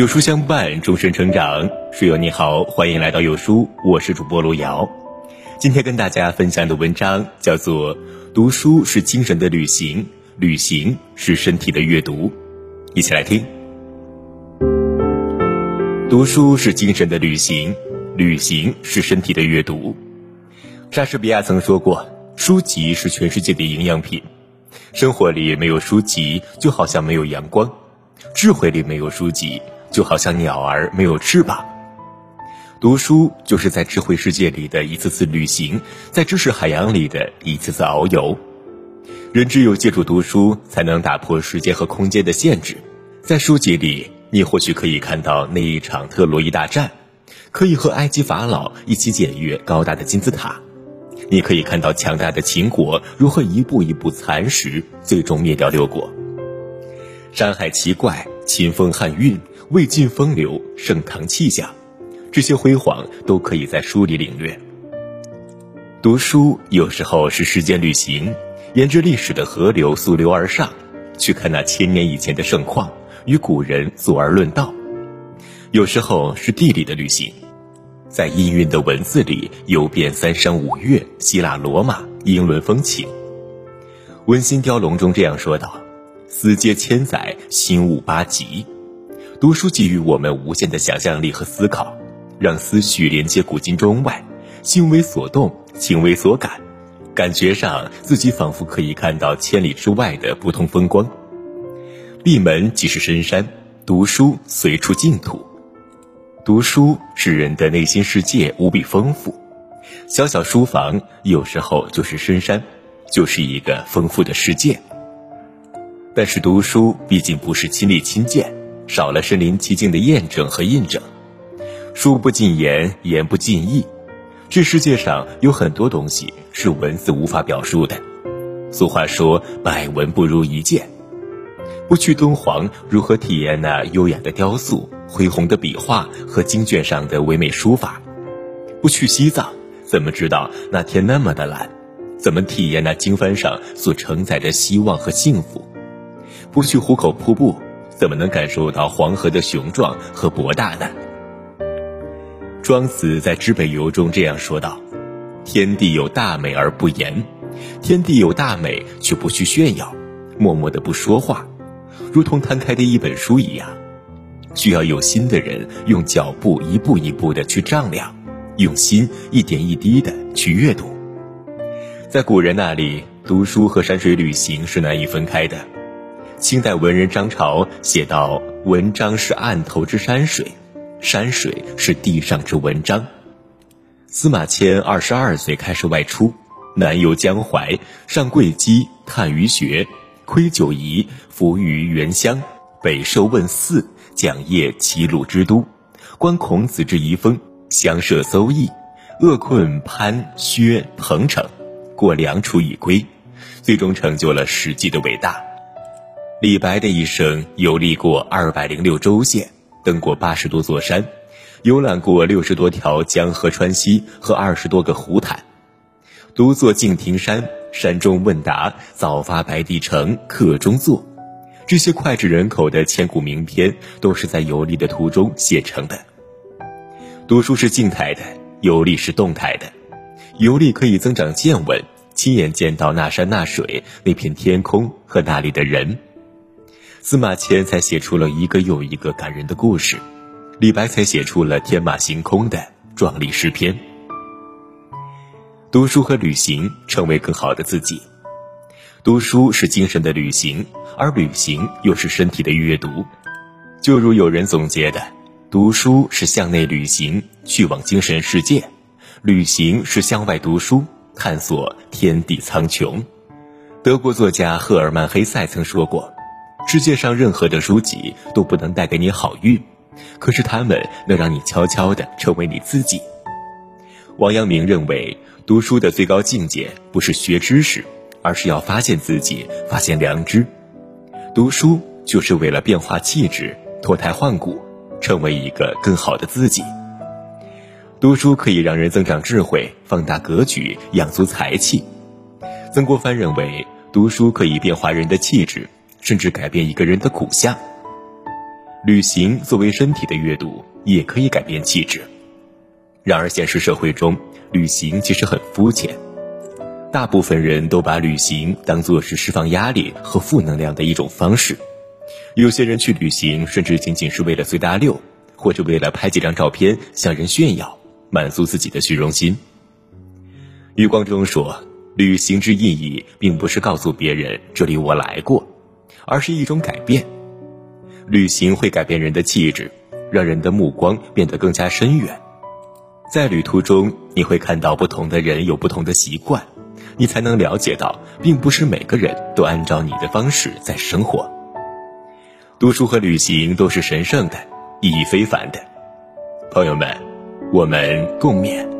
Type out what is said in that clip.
有书相伴，终身成长。书友你好，欢迎来到有书，我是主播路遥。今天跟大家分享的文章叫做《读书是精神的旅行，旅行是身体的阅读》，一起来听。读书是精神的旅行，旅行是身体的阅读。莎士比亚曾说过：“书籍是全世界的营养品。”生活里没有书籍，就好像没有阳光；智慧里没有书籍，就好像鸟儿没有翅膀。读书就是在智慧世界里的一次次旅行，在知识海洋里的一次次遨游。人只有借助读书，才能打破时间和空间的限制。在书籍里，你或许可以看到那一场特洛伊大战，可以和埃及法老一起检阅高大的金字塔。你可以看到强大的秦国如何一步一步蚕食，最终灭掉六国。山海奇怪、秦风汉韵、魏晋风流、盛唐气象，这些辉煌都可以在书里领略。读书有时候是时间旅行，沿着历史的河流溯流而上，去看那千年以前的盛况，与古人坐而论道；有时候是地理的旅行。在氤氲的文字里游遍三山五岳、希腊罗马、英伦风情。《温馨雕龙》中这样说道：“思接千载，心悟八极。”读书给予我们无限的想象力和思考，让思绪连接古今中外，心为所动，情为所感，感觉上自己仿佛可以看到千里之外的不同风光。闭门即是深山，读书随处净土。读书使人的内心世界无比丰富，小小书房有时候就是深山，就是一个丰富的世界。但是读书毕竟不是亲力亲见，少了身临其境的验证和印证。书不尽言，言不尽意，这世界上有很多东西是文字无法表述的。俗话说，百闻不如一见。不去敦煌，如何体验那优雅的雕塑？恢宏的笔画和经卷上的唯美书法，不去西藏，怎么知道那天那么的蓝？怎么体验那经幡上所承载的希望和幸福？不去壶口瀑布，怎么能感受到黄河的雄壮和博大呢？庄子在《知北游》中这样说道：“天地有大美而不言，天地有大美却不去炫耀，默默的不说话，如同摊开的一本书一样。”需要有心的人用脚步一步一步的去丈量，用心一点一滴的去阅读。在古人那里，读书和山水旅行是难以分开的。清代文人张潮写道：“文章是案头之山水，山水是地上之文章。”司马迁二十二岁开始外出，南游江淮，上会稽，探鱼穴，窥九夷，伏于原乡，北受问祀。讲谒齐鲁之都，观孔子之遗风，相涉邹邑，扼困潘薛彭城，过梁楚以归，最终成就了《史记》的伟大。李白的一生游历过二百零六州县，登过八十多座山，游览过六十多条江河川溪和二十多个湖潭，独坐敬亭山，山中问答，早发白帝城，客中坐。这些脍炙人口的千古名篇，都是在游历的途中写成的。读书是静态的，游历是动态的。游历可以增长见闻，亲眼见到那山那水、那片天空和那里的人。司马迁才写出了一个又一个感人的故事，李白才写出了天马行空的壮丽诗篇。读书和旅行，成为更好的自己。读书是精神的旅行，而旅行又是身体的阅读。就如有人总结的，读书是向内旅行，去往精神世界；旅行是向外读书，探索天地苍穹。德国作家赫尔曼·黑塞曾说过：“世界上任何的书籍都不能带给你好运，可是他们能让你悄悄地成为你自己。”王阳明认为，读书的最高境界不是学知识。而是要发现自己，发现良知。读书就是为了变化气质，脱胎换骨，成为一个更好的自己。读书可以让人增长智慧，放大格局，养足才气。曾国藩认为，读书可以变化人的气质，甚至改变一个人的骨相。旅行作为身体的阅读，也可以改变气质。然而，现实社会中，旅行其实很肤浅。大部分人都把旅行当作是释放压力和负能量的一种方式。有些人去旅行，甚至仅仅是为了随大溜，或者为了拍几张照片向人炫耀，满足自己的虚荣心。余光中说：“旅行之意义，并不是告诉别人这里我来过，而是一种改变。旅行会改变人的气质，让人的目光变得更加深远。在旅途中，你会看到不同的人有不同的习惯。”你才能了解到，并不是每个人都按照你的方式在生活。读书和旅行都是神圣的，意义非凡的。朋友们，我们共勉。